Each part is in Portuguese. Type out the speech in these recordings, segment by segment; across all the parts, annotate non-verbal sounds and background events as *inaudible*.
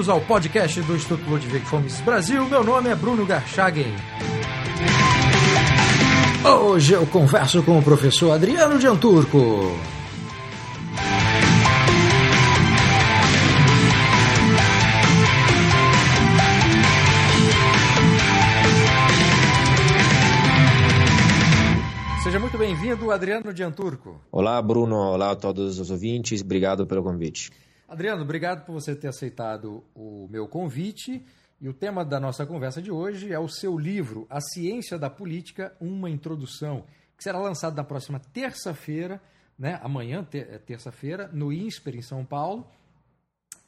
bem-vindos ao podcast do Instituto Ludwig Fomes Brasil. Meu nome é Bruno Garchagen. Hoje eu converso com o professor Adriano Dianturco. Seja muito bem-vindo, Adriano Dianturco. Olá, Bruno. Olá a todos os ouvintes. Obrigado pelo convite. Adriano, obrigado por você ter aceitado o meu convite. E o tema da nossa conversa de hoje é o seu livro, A Ciência da Política, uma introdução, que será lançado na próxima terça-feira, né, amanhã, é terça-feira, no INSPER, em São Paulo.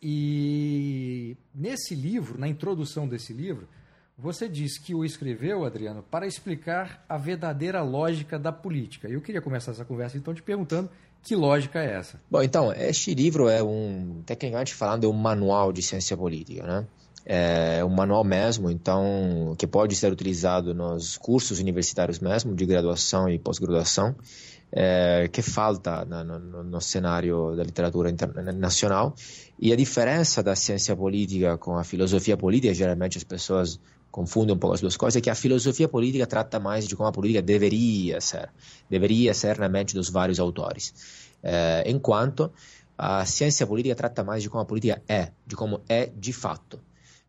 E nesse livro, na introdução desse livro, você diz que o escreveu, Adriano, para explicar a verdadeira lógica da política. Eu queria começar essa conversa então te perguntando que lógica é essa? Bom, então, este livro é um, tecnicamente falando, é um manual de ciência política, né? É um manual mesmo, então, que pode ser utilizado nos cursos universitários mesmo, de graduação e pós-graduação, é, que falta no, no, no, cenário da literatura internacional. E a diferença da ciência política com a filosofia política, geralmente as pessoas confundem um pouco as duas coisas, é que a filosofia política trata mais de como a política deveria ser, deveria ser na mente dos vários autores, é, enquanto a ciência política trata mais de como a política é, de como é de fato.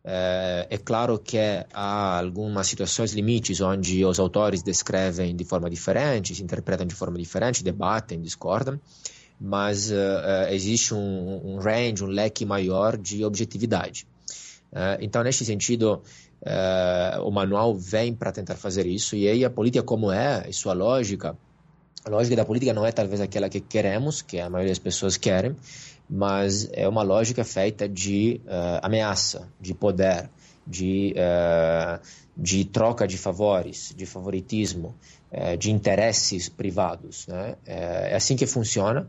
É, é claro que há algumas situações limites onde os autores descrevem de forma diferente, se interpretam de forma diferente, debatem, discordam, mas uh, existe um, um range, um leque maior de objetividade. Uh, então, neste sentido, Uh, o manual vem para tentar fazer isso, e aí a política, como é, e sua lógica, a lógica da política não é talvez aquela que queremos, que a maioria das pessoas querem, mas é uma lógica feita de uh, ameaça, de poder, de, uh, de troca de favores, de favoritismo, de interesses privados. Né? é assim que funciona,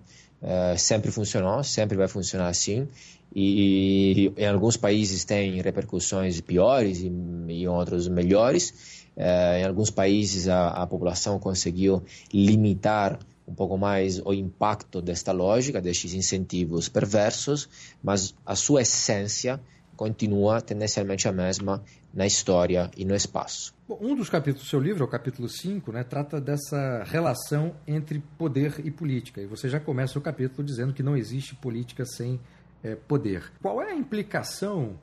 sempre funcionou, sempre vai funcionar assim, e, em alguns países tem repercussões piores e em outros melhores. É, em alguns países a, a população conseguiu limitar um pouco mais o impacto desta lógica, destes incentivos perversos, mas a sua essência continua tendencialmente a mesma na história e no espaço. Bom, um dos capítulos do seu livro, o capítulo 5, né, trata dessa relação entre poder e política. E você já começa o capítulo dizendo que não existe política sem é, poder. Qual é a implicação,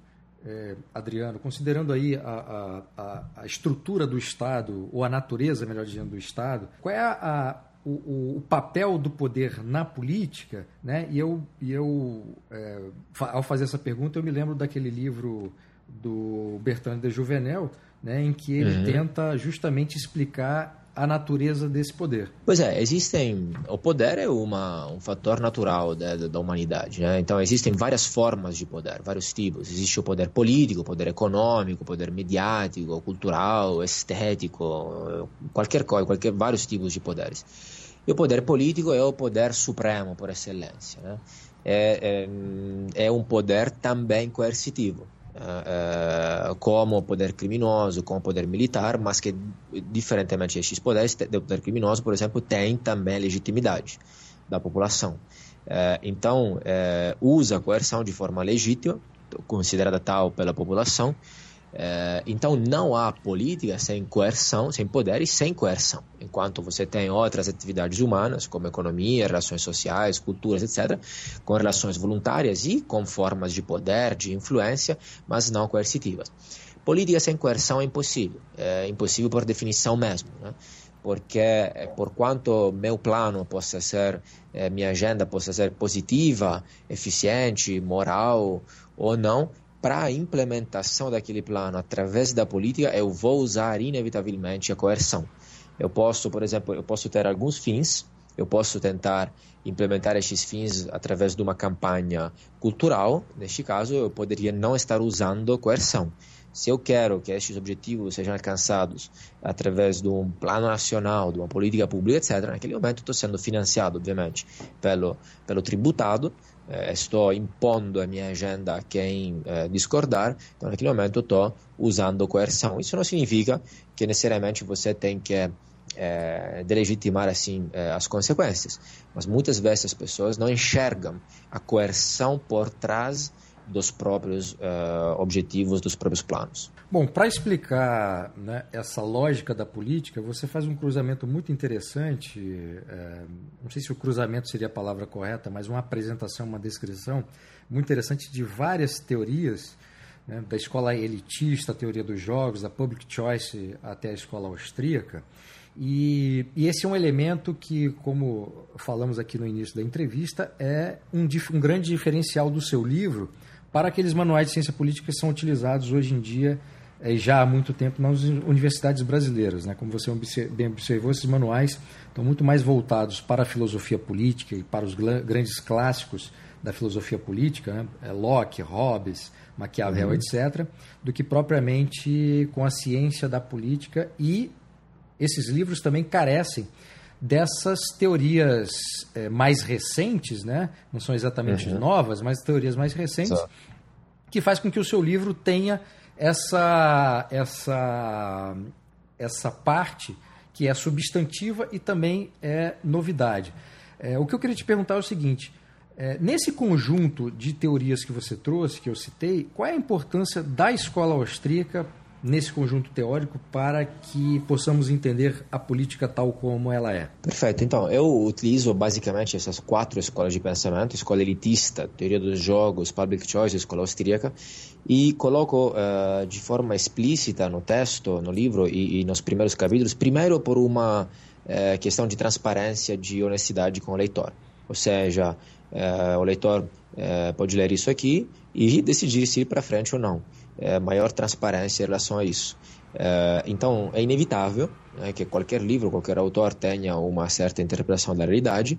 é, Adriano, considerando aí a, a, a, estrutura do Estado, ou a natureza, melhor dizendo, do Estado, qual é a, o, o, papel do poder na política? Né? E eu, e eu é, ao fazer essa pergunta, eu me lembro daquele livro do Bertrand de Juvenel, né, em que ele uhum. tenta justamente explicar a natureza desse poder. Pois é, existem. O poder é uma, um fator natural da, da humanidade. Né? Então, existem várias formas de poder, vários tipos. Existe o poder político, o poder econômico, o poder mediático, cultural, estético, qualquer coisa, qualquer, vários tipos de poderes. E o poder político é o poder supremo por excelência. Né? É, é, é um poder também coercitivo. Uh, como o poder criminoso, como poder militar, mas que, diferentemente destes poderes, o poder criminoso, por exemplo, tem também legitimidade da população. Uh, então, uh, usa a coerção de forma legítima, considerada tal pela população, é, então não há política sem coerção, sem poder e sem coerção. Enquanto você tem outras atividades humanas, como economia, relações sociais, culturas, etc., com relações voluntárias e com formas de poder, de influência, mas não coercitivas. Política sem coerção é impossível, é impossível por definição mesmo, né? porque é, por quanto meu plano possa ser, é, minha agenda possa ser positiva, eficiente, moral ou não, para a implementação daquele plano através da política, eu vou usar inevitavelmente a coerção. Eu posso, por exemplo, eu posso ter alguns fins, eu posso tentar implementar estes fins através de uma campanha cultural. Neste caso, eu poderia não estar usando coerção. Se eu quero que estes objetivos sejam alcançados através de um plano nacional, de uma política pública, etc., naquele momento estou sendo financiado, obviamente, pelo, pelo tributado, eh, estou impondo a minha agenda a quem eh, discordar, então naquele momento estou usando coerção. Isso não significa que necessariamente você tem que eh, delegitimar assim eh, as consequências, mas muitas vezes as pessoas não enxergam a coerção por trás dos próprios uh, objetivos, dos próprios planos. Bom, para explicar né, essa lógica da política, você faz um cruzamento muito interessante. É, não sei se o cruzamento seria a palavra correta, mas uma apresentação, uma descrição muito interessante de várias teorias, né, da escola elitista, a teoria dos jogos, da public choice até a escola austríaca. E, e, esse é um elemento que, como falamos aqui no início da entrevista, é um, um grande diferencial do seu livro para aqueles manuais de ciência política que são utilizados hoje em dia e é, já há muito tempo nas universidades brasileiras. Né? Como você bem observou, esses manuais estão muito mais voltados para a filosofia política e para os grandes clássicos da filosofia política, né? É Locke, Hobbes, Maquiavel, uhum. etc., do que propriamente com a ciência da política e esses livros também carecem dessas teorias é, mais recentes, né? não são exatamente uhum. novas, mas teorias mais recentes, Só. que faz com que o seu livro tenha essa, essa, essa parte que é substantiva e também é novidade. É, o que eu queria te perguntar é o seguinte: é, nesse conjunto de teorias que você trouxe, que eu citei, qual é a importância da escola austríaca nesse conjunto teórico para que possamos entender a política tal como ela é? Perfeito. Então, eu utilizo basicamente essas quatro escolas de pensamento: escola elitista, teoria dos jogos, public choice, escola austríaca, e coloco uh, de forma explícita no texto, no livro e, e nos primeiros capítulos, primeiro por uma uh, questão de transparência, de honestidade com o leitor. Ou seja, uh, o leitor pode ler isso aqui e decidir se ir para frente ou não é, maior transparência em relação a isso. É, então, é inevitável né, que qualquer livro, qualquer autor tenha uma certa interpretação da realidade,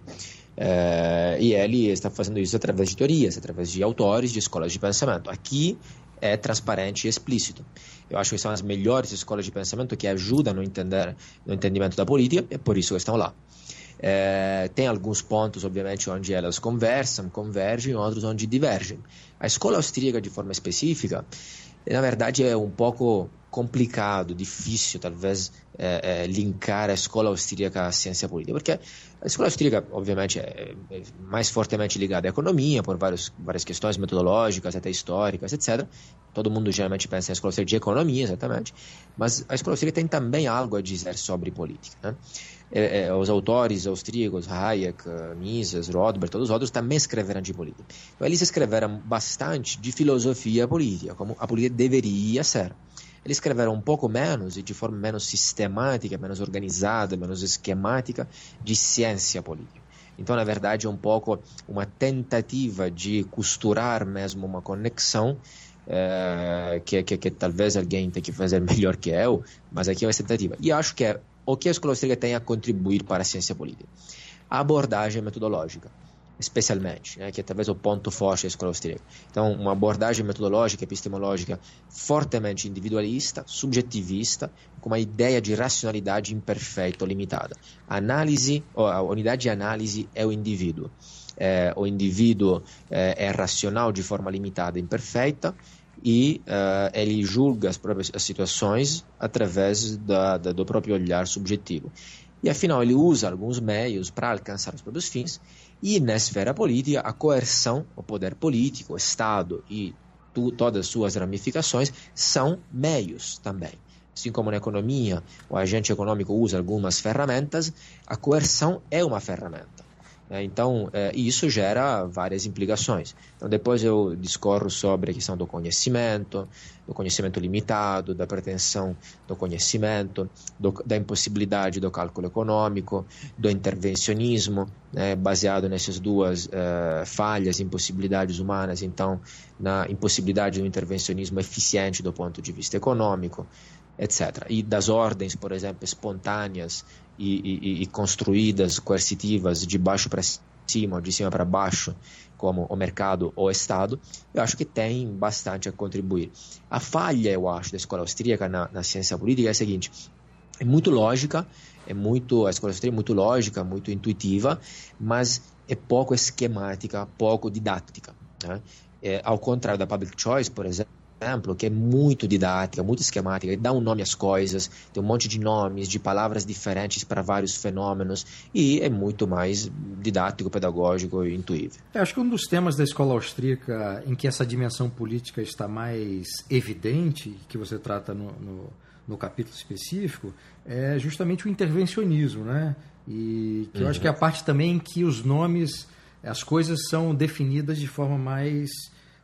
é, e ele está fazendo isso através de teorias, através de autores, de escolas de pensamento. Aqui é transparente e explícito. Eu acho que são as melhores escolas de pensamento que ajudam no, entender, no entendimento da política, e é por isso estão lá. É, tem alguns pontos, obviamente, onde elas conversam, convergem, outros onde divergem. A escola austríaca, de forma específica, na verdade é um pouco complicado, difícil, talvez, é, é, linkar a escola austríaca à ciência política, porque a escola austríaca, obviamente, é, é mais fortemente ligada à economia, por vários, várias questões metodológicas, até históricas, etc. Todo mundo geralmente pensa na escola austríaca de economia, exatamente, mas a escola austríaca tem também algo a dizer sobre política. Né? É, é, os autores austríacos, Hayek, Mises, Rothbard, todos os outros também escreveram de política. Então, eles escreveram bastante de filosofia política, como a política deveria ser. Eles escreveram um pouco menos e de forma menos sistemática, menos organizada, menos esquemática de ciência política. Então, na verdade, é um pouco uma tentativa de costurar mesmo uma conexão é, que, que, que, talvez alguém tenha que fazer *laughs* melhor que eu, mas aqui é uma tentativa. E acho que é o que a escola austríaca tem a contribuir para a ciência política? A abordagem metodológica, especialmente, né, que é talvez o ponto forte da escola austríaca. Então, uma abordagem metodológica, epistemológica, fortemente individualista, subjetivista, com uma ideia de racionalidade imperfeita ou limitada. Análise, a unidade de análise é o indivíduo. É, o indivíduo é, é racional de forma limitada imperfeita, e uh, ele julga as próprias as situações através da, da, do próprio olhar subjetivo. E afinal, ele usa alguns meios para alcançar os próprios fins, e na esfera política, a coerção, o poder político, o Estado e tu, todas as suas ramificações são meios também. Assim como na economia, o agente econômico usa algumas ferramentas, a coerção é uma ferramenta. É, então, é, isso gera várias implicações. Então, depois eu discorro sobre a questão do conhecimento, do conhecimento limitado, da pretensão do conhecimento, do, da impossibilidade do cálculo econômico, do intervencionismo, né, baseado nessas duas uh, falhas, impossibilidades humanas, então, na impossibilidade do intervencionismo eficiente do ponto de vista econômico, etc. E das ordens, por exemplo, espontâneas e, e, e construídas, coercitivas, de baixo para cima, de cima para baixo, como o mercado ou o Estado, eu acho que tem bastante a contribuir. A falha, eu acho, da escola austríaca na, na ciência política é a seguinte: é muito lógica, é muito a escola austríaca é muito lógica, muito intuitiva, mas é pouco esquemática, pouco didática. Né? É, ao contrário da public choice, por exemplo exemplo, que é muito didática, muito esquemática, dá um nome às coisas, tem um monte de nomes, de palavras diferentes para vários fenômenos e é muito mais didático, pedagógico e intuível. Eu acho que um dos temas da escola austríaca em que essa dimensão política está mais evidente, que você trata no, no, no capítulo específico, é justamente o intervencionismo, né? E que eu acho que é a parte também em que os nomes, as coisas são definidas de forma mais,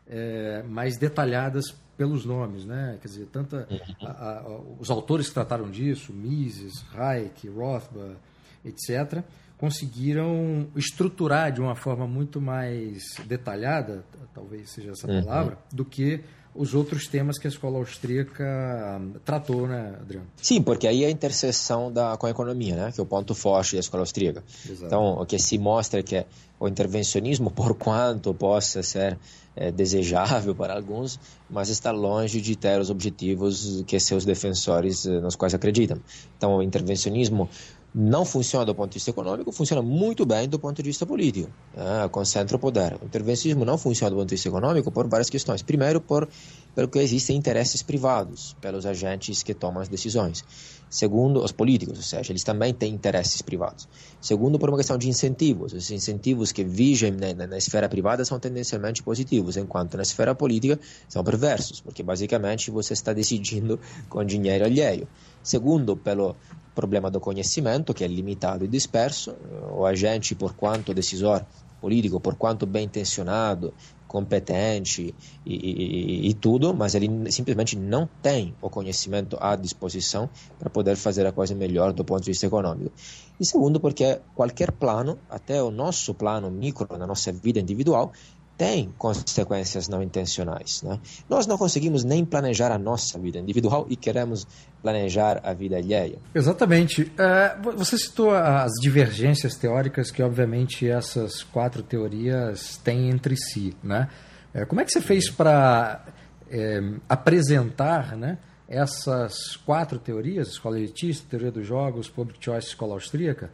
é, mais detalhadas pelos nomes, né? Quer dizer, tanta a, a, os autores que trataram disso, Mises, Reich, Rothbard, etc., conseguiram estruturar de uma forma muito mais detalhada, talvez seja essa uhum. palavra, uhum. do que os outros temas que a escola austríaca tratou, né, Adriano? Sim, porque aí é a interseção da, com a economia, né, que é o ponto forte da escola austríaca. Exato. Então, o que se mostra é que o intervencionismo, *laughs* por quanto possa ser é, desejável para alguns, mas está longe de ter os objetivos que seus defensores eh, nos quais acreditam. Então, o intervencionismo não funciona do ponto de vista econômico, funciona muito bem do ponto de vista político. Né? Concentra o poder. O intervencionismo não funciona do ponto de vista econômico por várias questões. Primeiro, por, porque existem interesses privados pelos agentes que tomam as decisões. Segundo, os políticos, ou seja, eles também têm interesses privados. Segundo, por uma questão de incentivos. Os incentivos que vigem na, na, na esfera privada são tendencialmente positivos, enquanto na esfera política são perversos, porque basicamente você está decidindo *laughs* com dinheiro alheio. Segundo, pelo problema do conhecimento, que é limitado e disperso, o agente, por quanto decisor político, por quanto bem intencionado, competente e, e, e, tudo, mas ele simplesmente não tem o conhecimento à disposição para poder fazer a coisa melhor do ponto de vista econômico. E segundo, porque qualquer plano, até o nosso plano micro na nossa vida individual, tem consequências não intencionais. Né? Nós não conseguimos nem planejar a nossa vida individual e queremos planejar a vida alheia. Exatamente. É, você citou as divergências teóricas que, obviamente, essas quatro teorias têm entre si. Né? É, como é que você fez para é, apresentar né, essas quatro teorias, escola elitista, teoria dos jogos, public choice, escola austríaca,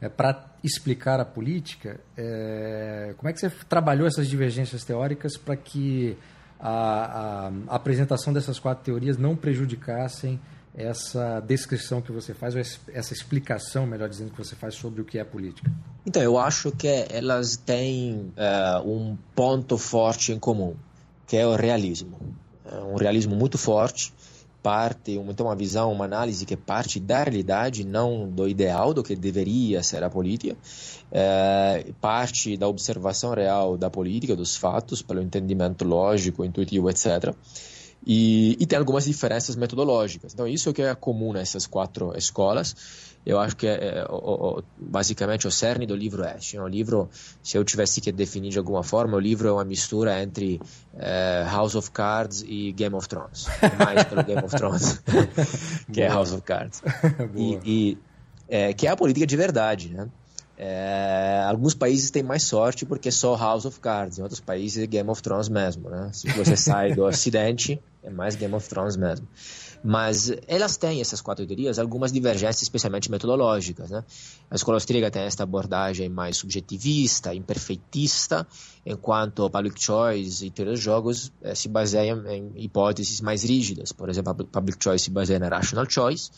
é, para explicar a política, é, como é que você trabalhou essas divergências teóricas para que a, a, a, apresentação dessas quatro teorias não prejudicassem essa descrição que você faz, ou essa explicação, melhor dizendo, que você faz sobre o que é política? Então, eu acho que elas têm uh, um ponto forte em comum, que é o realismo. É um realismo muito forte, parte, então uma visão, uma análise que parte da realidade, não do ideal, do que deveria ser a política, é, parte da observação real da política, dos fatos, pelo entendimento lógico, intuitivo, etc. E, e tem algumas diferenças metodológicas. Então, isso é o que é comum nessas quatro escolas eu acho que é, é o, o, basicamente o cerne do livro é este. O livro, se eu tivesse que definir de alguma forma, o livro é uma mistura entre é, House of Cards e Game of Thrones. Mais pelo Game of Thrones, *laughs* *laughs* que é House of Cards. *laughs* e, e é, que é a política de verdade, né? É, alguns países têm mais sorte porque é só House of Cards, em outros países é Game of Thrones mesmo, né? Se você *laughs* sai do Ocidente, é mais Game of Thrones mesmo. Mas elas têm, essas quatro teorias, algumas divergências, especialmente metodológicas. Né? A escola austríaca tem esta abordagem mais subjetivista, imperfeitista, enquanto Public Choice e teoria dos jogos eh, se baseiam em hipóteses mais rígidas. Por exemplo, Public Choice se baseia na Rational Choice,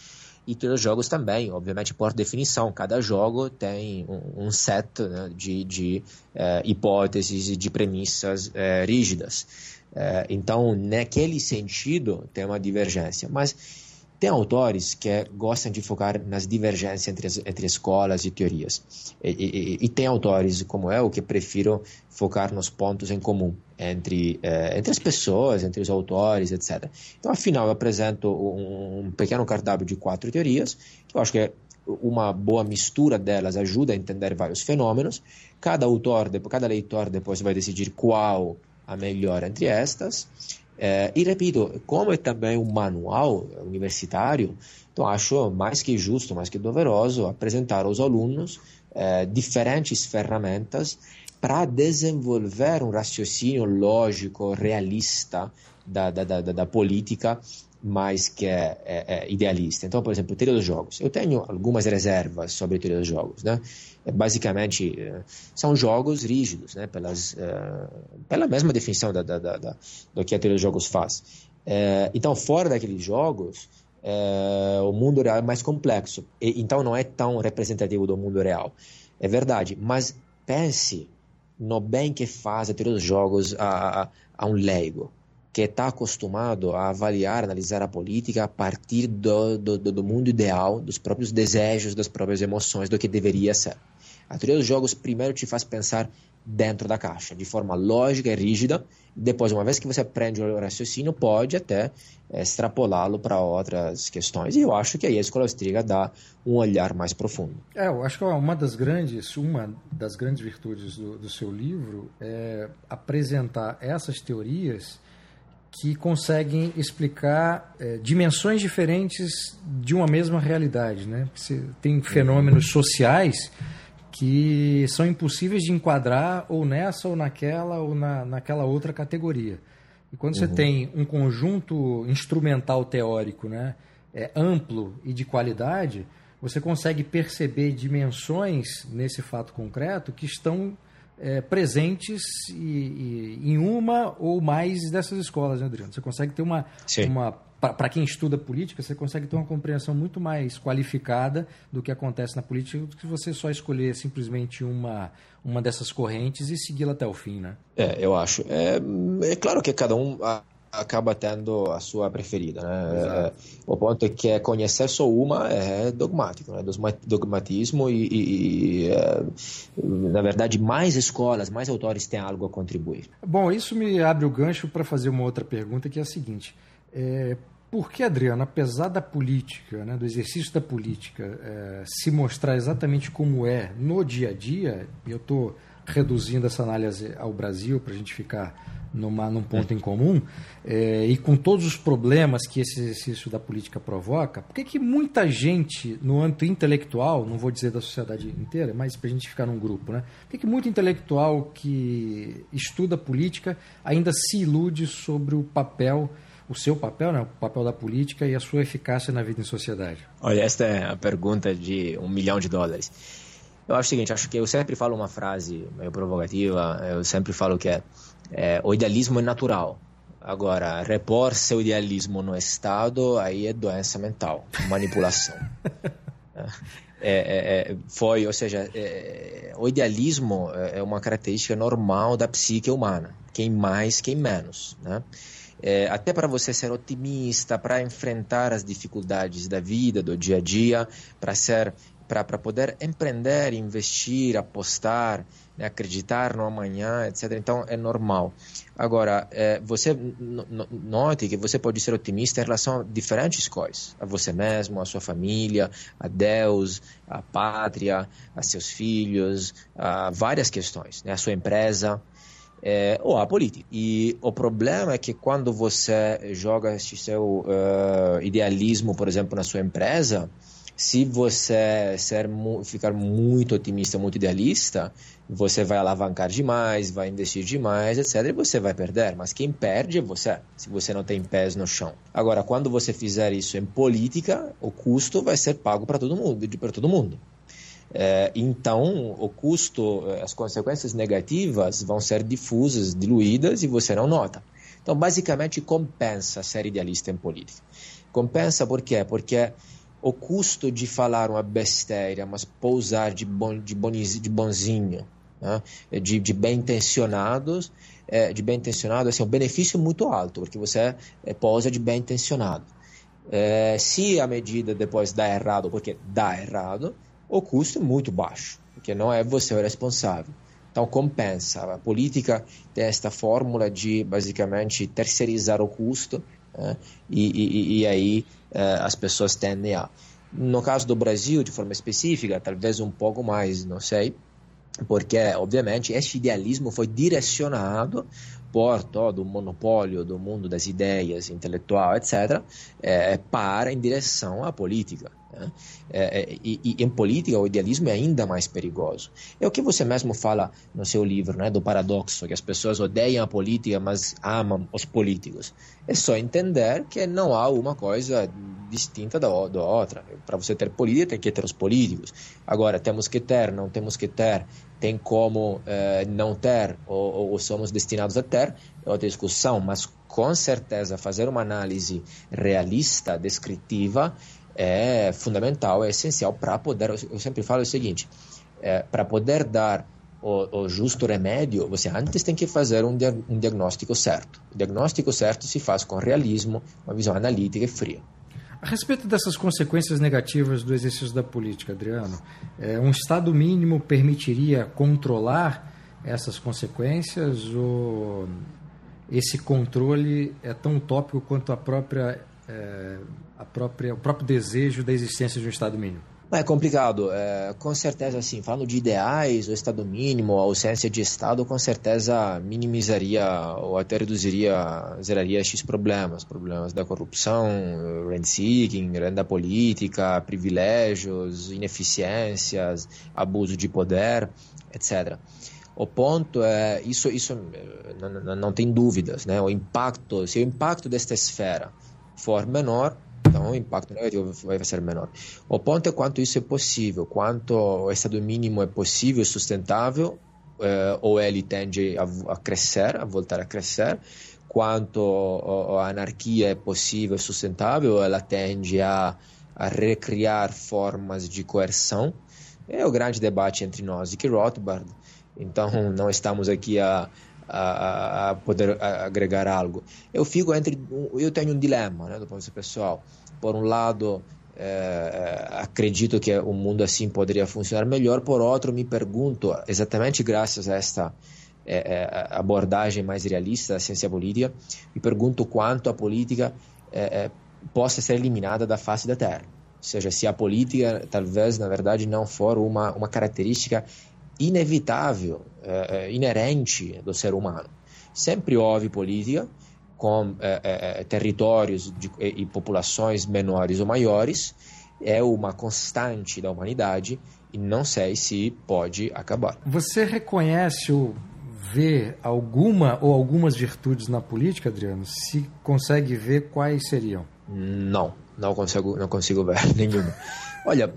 e todos os jogos também, obviamente por definição, cada jogo tem um, um set né, de, de uh, hipóteses e de premissas uh, rígidas. É, então, naquele sentido, tem uma divergência. Mas tem autores que gostam de focar nas divergências entre, as, entre escolas e teorias. E, e, e, tem autores, como eu, que prefiro focar nos pontos em comum entre, é, entre as pessoas, entre os autores, etc. Então, afinal, eu apresento um, um pequeno cardápio de quatro teorias, que eu acho que é uma boa mistura delas ajuda a entender vários fenômenos. Cada autor, cada leitor depois vai decidir qual a melhor entre estas. É, e repito, como é também um manual universitário, então acho mais que justo, mais que doveroso apresentar aos alunos é, diferentes ferramentas para desenvolver um raciocínio lógico, realista da, da, da, da política mais que é, é, é, idealista. Então, por exemplo, teoria dos jogos. Eu tenho algumas reservas sobre teoria dos jogos. Né? É, basicamente, é, são jogos rígidos, né? Pelas, pela mesma definição da, da, da, da, do que a teoria dos jogos faz. então, fora daqueles jogos, o mundo real é mais complexo. E, então, não é tão representativo do mundo real. É verdade, mas pense no bem que faz a teoria dos jogos a, a, a um leigo que está acostumado a avaliar, analisar a política a partir do, do, do, mundo ideal, dos próprios desejos, das próprias emoções, do que deveria ser. A teoria dos jogos primeiro te faz pensar dentro da caixa, de forma lógica e rígida. Depois, uma vez que você aprende o raciocínio, pode até é, extrapolá-lo para outras questões. E eu acho que aí a escola austríaca dá um olhar mais profundo. É, eu acho que uma das grandes, uma das grandes virtudes do, do seu livro é apresentar essas teorias que conseguem explicar é, dimensões diferentes de uma mesma realidade. Né? Você tem fenômenos sociais que são impossíveis de enquadrar ou nessa ou naquela ou na, naquela outra categoria. E quando você uhum. tem um conjunto instrumental teórico né, é, amplo e de qualidade, você consegue perceber dimensões nesse fato concreto que estão é, presentes e, e, em uma ou mais dessas escolas, né, Adriano? Você consegue ter uma. uma Para quem estuda política, você consegue ter uma compreensão muito mais qualificada do que acontece na política do que você só escolher simplesmente uma, uma dessas correntes e segui-la até o fim, né? É, eu acho. É, é claro que cada um acaba tendo a sua preferida, né? É, o ponto é que conhecer só uma é dogmático, né? Dogmatismo e, e, e é, na verdade, mais escolas, mais autores têm algo a contribuir. Bom, isso me abre o gancho para fazer uma outra pergunta que é a seguinte: é, por que, Adriano, apesar da política, né, do exercício da política, é, se mostrar exatamente como é no dia a dia, eu estou reduzindo essa análise ao Brasil para a gente ficar numa, num ponto em comum, é, e com todos os problemas que esse exercício da política provoca, por que, que muita gente no âmbito intelectual, não vou dizer da sociedade inteira, mas para a gente ficar num grupo, né? por que, que muito intelectual que estuda política ainda se ilude sobre o papel o seu papel, né, o papel da política e a sua eficácia na vida em sociedade? Olha, esta é a pergunta de um milhão de dólares. Eu acho o seguinte, acho que eu sempre falo uma frase meio provocativa, eu sempre falo que é é, o idealismo é natural. Agora, repor seu idealismo no Estado, aí é doença mental, manipulação. *laughs* É, é, é, foi, ou seja, é, o idealismo é, é uma característica normal da psique humana, quem mais, quem menos, né? É, até para você ser otimista, para enfrentar as dificuldades da vida, do dia a dia, para ser para poder empreender, investir, apostar, né, acreditar no amanhã, etc. Então é normal. Agora, é, você note que você pode ser otimista em relação a diferentes coisas: a você mesmo, a sua família, a Deus, a pátria, a seus filhos, a várias questões, né, a sua empresa. É, ou a política. E o problema é que quando você joga esse seu uh, idealismo, por exemplo, na sua empresa, se você ser, ficar muito otimista, muito idealista, você vai alavancar demais, vai investir demais, etc. E você vai perder. Mas quem perde é você, se você não tem pés no chão. Agora, quando você fizer isso em política, o custo vai ser pago para todo mundo, para todo mundo. É, então, o custo, eh, as consequências negativas vão ser difusas, diluídas e você não nota. Então, basicamente, compensa ser idealista em política. Compensa por quê? Porque o custo de falar uma besteira, mas pousar de, bon, de, boniz, de bonzinho, né? de, de bem intencionados, é, de bem intencionado, assim, o benefício é muito alto, porque você é, pousa de bem intencionado. É, se a medida depois dá errado, porque dá errado, o custo é muito baixo, porque não é você o responsável. Então compensa. A política tem esta fórmula de basicamente terceirizar o custo né? e, e, e aí eh, as pessoas tendem a. No caso do Brasil, de forma específica, talvez um pouco mais, não sei, porque, obviamente, este idealismo foi direcionado por todo o monopólio do mundo das ideias, intelectual, etc., é, para em direção à política. Né? É, e, e, em política, o idealismo é ainda mais perigoso. É o que você mesmo fala no seu livro, né, do paradoxo, que as pessoas odeiam a política, mas amam os políticos. É só entender que não há uma coisa distinta da, da outra. Para você ter política, tem que ter os políticos. Agora, temos que ter, não temos que ter, tem como eh, não ter, ou, ou somos destinados a ter, é outra discussão, mas com certeza fazer uma análise realista, descritiva, é fundamental, é essencial para poder. Eu sempre falo o seguinte: é, para poder dar o, o, justo remédio, você antes tem que fazer um, dia, um diagnóstico certo. O diagnóstico certo se faz com realismo, uma visão analítica e fria. A respeito dessas consequências negativas do exercício da política, Adriano, é, um Estado mínimo permitiria controlar essas consequências ou esse controle é tão utópico quanto a própria é, a própria, o próprio desejo da existência de um Estado mínimo? É complicado. É, com certeza, assim, falando de ideais, o Estado mínimo, a ausência de Estado, com certeza minimizaria ou até reduziria, zeraria X problemas. Problemas da corrupção, rent-seeking, renda política, privilégios, ineficiências, abuso de poder, etc. O ponto é, isso, isso não, não, não tem dúvidas, né? O impacto, se o impacto desta esfera for menor, então o impacto negativo vai ser menor. O ponto é quanto isso é possível, quanto o estado mínimo é possível e sustentável, eh, ou ele tende a, a, crescer, a voltar a crescer, quanto a anarquia é possível e sustentável, ela tende a, a recriar formas de coerção. É o grande debate entre nós e que Rothbard. Então, não estamos aqui a a, a poder agregar algo. Eu fico entre, eu tenho um dilema, né, do ponto de vista pessoal. Por um lado, é, acredito que o mundo assim poderia funcionar melhor. Por outro, me pergunto, exatamente graças a esta é, é, abordagem mais realista da ciência política, me pergunto quanto a política é, é, possa ser eliminada da face da Terra. Ou seja, se a política talvez, na verdade, não for uma, uma característica inevitável, é, é, inerente do ser humano. Sempre houve política com é, territórios de, e populações menores ou maiores, é uma constante da humanidade e não sei se pode acabar. Você reconhece ou vê alguma ou algumas virtudes na política, Adriano? Se consegue ver quais seriam? Não, não consigo, não consigo ver *laughs* nenhuma. Olha,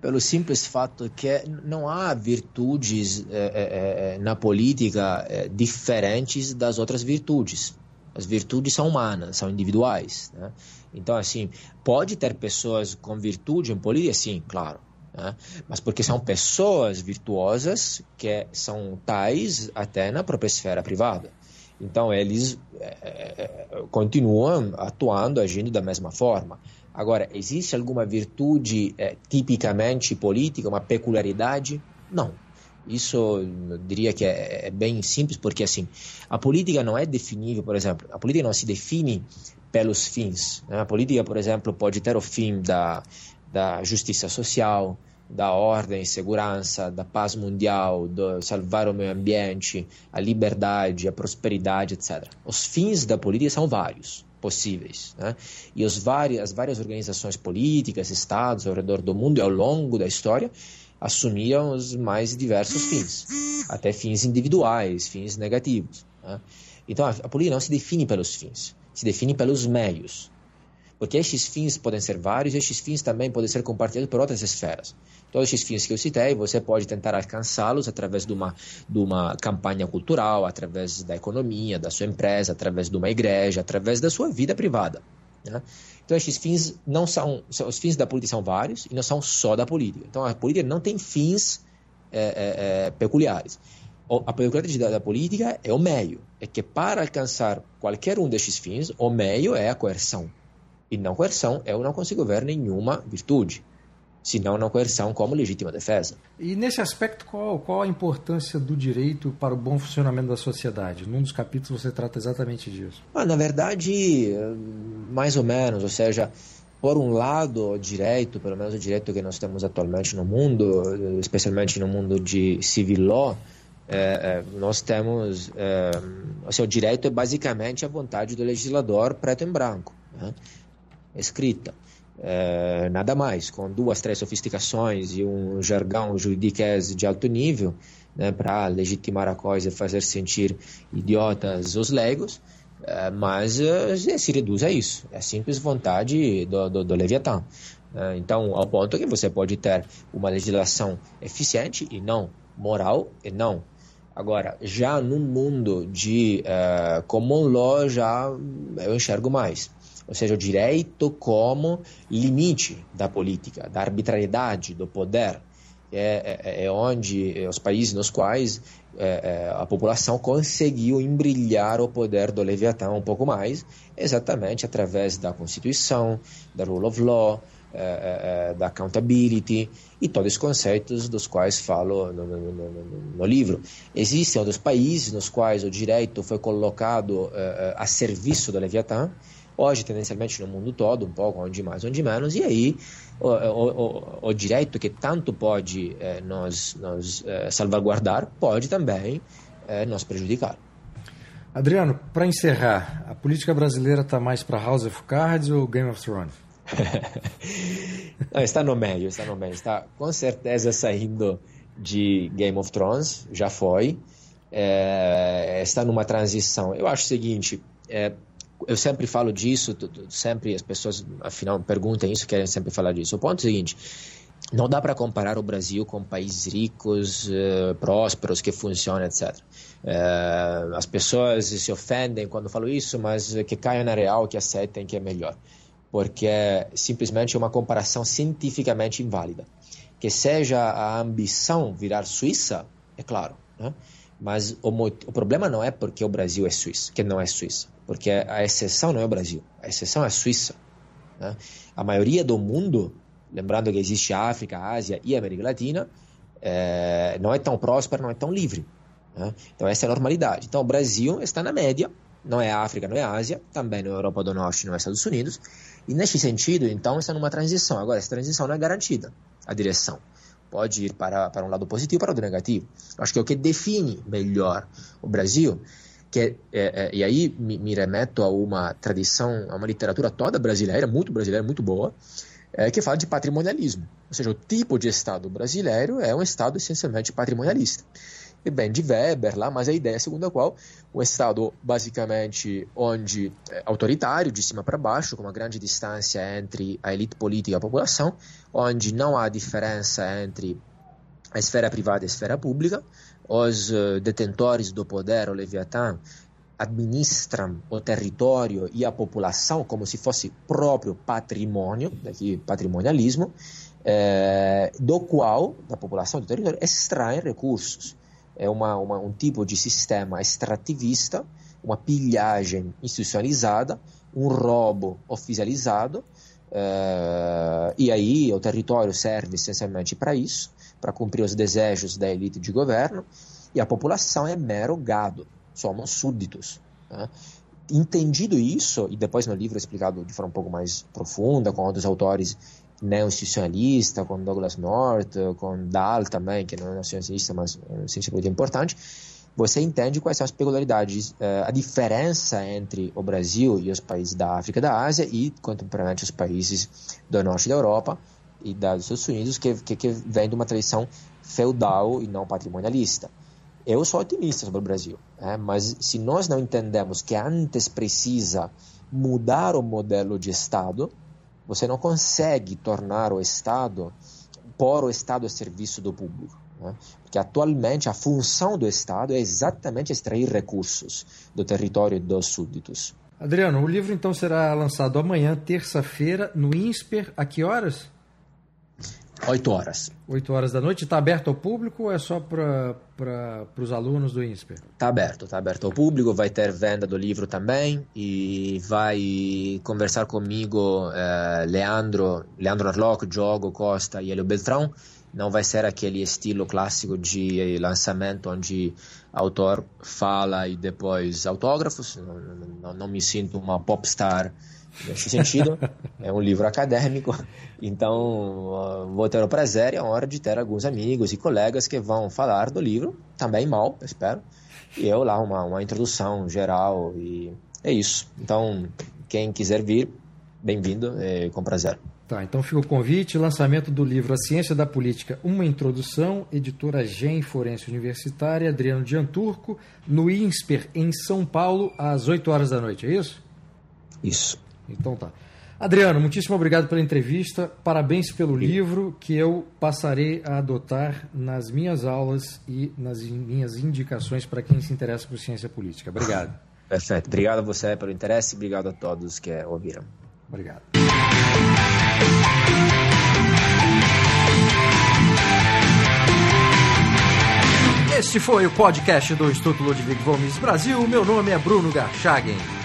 pelo simples fato que não há virtudes é, é, na política é, diferentes das outras virtudes. As virtudes são humanas, são individuais. Né? Então, assim, pode ter pessoas com virtude em política? Sim, claro. Né? Mas porque são pessoas virtuosas que são tais até na própria esfera privada. Então, eles continuam atuando, agindo da mesma forma. Agora, existe alguma virtude é, tipicamente política, uma peculiaridade? Não. Isso eu diria que é, é, bem simples, porque assim, a política não é definível, por exemplo, a política não se define pelos fins. Né? A política, por exemplo, pode ter o fim da, da justiça social, da ordem e segurança, da paz mundial, do salvar o meio ambiente, a liberdade, a prosperidade, etc. Os fins da política são vários possíveis. Né? E os várias, as várias organizações políticas, estados ao redor do mundo e ao longo da história assumiam os mais diversos fins, até fins individuais, fins negativos. Né? Então a, a política não se define pelos fins, se define pelos meios. Porque estes fins podem ser vários, estes fins também podem ser compartilhados por outras esferas. Todos esses fins que eu citei, você pode tentar alcançá-los através de uma, de uma campanha cultural, através da economia, da sua empresa, através de uma igreja, através da sua vida privada. Né? Então, esses fins não são, os fins da política são vários e não são só da política. Então, a política não tem fins é, é, é, peculiares. A peculiaridade da política é o meio. É que para alcançar qualquer um desses fins, o meio é a coerção. E não coerção, eu não consigo ver nenhuma virtude, senão não coerção como legítima defesa. E nesse aspecto, qual, qual a importância do direito para o bom funcionamento da sociedade? Num dos capítulos você trata exatamente disso. Ah, na verdade, mais ou menos, ou seja, por um lado, o direito, pelo menos o direito que nós temos atualmente no mundo, especialmente no mundo de civil law, é, é, nós temos é, o direito é basicamente a vontade do legislador preto em branco né? Escrita. é, nada mais, com duas, três sofisticações e um jargão juridiquês de alto nível, né, para legitimar a coisa e fazer sentir idiotas os leigos, é, mas é, se reduz a isso, é a simples vontade do, do, do Leviatã. Então, ao ponto que você pode ter uma legislação eficiente e não moral e não. Agora, já no mundo de uh, common law, já eu enxergo mais. Ou seja, o direito como limite da política, da arbitrariedade, do poder. É, é, é onde é, os países nos quais é, é, a população conseguiu embrilhar o poder do Leviatã um pouco mais, exatamente através da Constituição, da Rule of Law, é, da accountability e todos os conceitos dos quais falo no, no, no, no, livro. Existem outros países nos quais o direito foi colocado a serviço do Leviatã, Hoje, tendencialmente no mundo todo, um pouco, onde mais, onde menos, e aí o, o, o direito que tanto pode eh, nos, nos eh, salvaguardar pode também eh, nos prejudicar. Adriano, para encerrar, a política brasileira está mais para House of Cards ou Game of Thrones? *laughs* Não, está no meio, está no meio. Está com certeza saindo de Game of Thrones, já foi. É, está numa transição. Eu acho o seguinte: é, eu sempre falo disso, sempre as pessoas, afinal, perguntam isso, querem sempre falar disso. O ponto é o seguinte: não dá para comparar o Brasil com países ricos, uh, prósperos, que funcionam, etc. Eh, as pessoas se ofendem quando falo isso, mas que caiam na real, que aceitem que é melhor. Porque é simplesmente uma comparação cientificamente inválida. Que seja a ambição virar Suíça, é claro, né? mas o, o problema não é porque o Brasil é Suíça, que não é Suíça porque a exceção não é o Brasil, a exceção é a Suíça. Né? A maioria do mundo, lembrando que existe África, Ásia e América Latina, é, não é tão próspera, não é tão livre. Né? Então essa é a normalidade. Então o Brasil está na média, não é África, não é Ásia, também não é Europa do Norte, não é Estados Unidos, e neste sentido, então, está numa transição. Agora, essa transição não é garantida, a direção. Pode ir para, para um lado positivo para o negativo. Acho que é o que define melhor o Brasil que é, é, e aí me, me, remeto a uma tradição, a uma literatura toda brasileira, muito brasileira, muito boa, é, que fala de patrimonialismo. Ou seja, o tipo de Estado brasileiro é um Estado essencialmente patrimonialista. E bem de Weber lá, mas a ideia segundo a qual o Estado basicamente onde é autoritário, de cima para baixo, com uma grande distância entre a elite política e a população, onde não há diferença entre a esfera privada e a esfera pública, os eh, detentores do poder, o Leviatã, administram o território e a população como se fosse próprio patrimônio, daqui patrimonialismo, é, do qual, da população do território, extraem recursos. É uma, uma, um tipo de sistema extrativista, uma pilhagem institucionalizada, um roubo oficializado, é, e aí o território serve essencialmente para isso para cumprir os desejos da elite de governo, e a população é mero gado, somos súditos. Né? Entendido isso, e depois no livro explicado de forma um pouco mais profunda, com outros autores neo-institucionalistas, com Douglas North, com Dahl também, que não é nacionalista, mas é um cientista muito importante, você entende quais são as peculiaridades, eh, a diferença entre o Brasil e os países da África e da Ásia e, contemporaneamente, os países do norte da Europa, e dos Estados Unidos que, que, que vem de uma tradição feudal e não patrimonialista. Eu sou otimista sobre o Brasil, né? mas se nós não entendemos que antes precisa mudar o modelo de Estado, você não consegue tornar o Estado, pôr o Estado a serviço do público. Né? Porque atualmente a função do Estado é exatamente extrair recursos do território dos súditos. Adriano, o livro então será lançado amanhã, terça-feira, no INSPER. A que horas? 8 horas. 8 horas da noite. Está aberto ao público ou é só para os alunos do INSPER? Está aberto, está aberto ao público. Vai ter venda do livro também e vai conversar comigo eh, Leandro, Leandro Arloc, Diogo Costa e Elio Beltrão. Não vai ser aquele estilo clássico de lançamento onde autor fala e depois autógrafos. Não, não, não me sinto uma popstar nesse sentido. *laughs* é um livro acadêmico, então vou ter o prazer e a honra de ter alguns amigos e colegas que vão falar do livro, também mal, espero, e eu lá uma, uma introdução geral e é isso. Então, quem quiser vir, bem-vindo, com prazer. Tá, então fica o convite, lançamento do livro A Ciência da Política, uma introdução, editora Gen Forense Universitária, Adriano Dianturco, no INSPER, em São Paulo, às 8 horas da noite, é isso? Isso. Então tá. Adriano, muitíssimo obrigado pela entrevista, parabéns pelo Sim. livro que eu passarei a adotar nas minhas aulas e nas minhas indicações para quem se interessa por ciência política. Obrigado. Perfeito. Obrigado a você pelo interesse e obrigado a todos que ouviram. Obrigado. Este foi o podcast do Instituto Ludwig Gomes Brasil. Meu nome é Bruno Garchagen.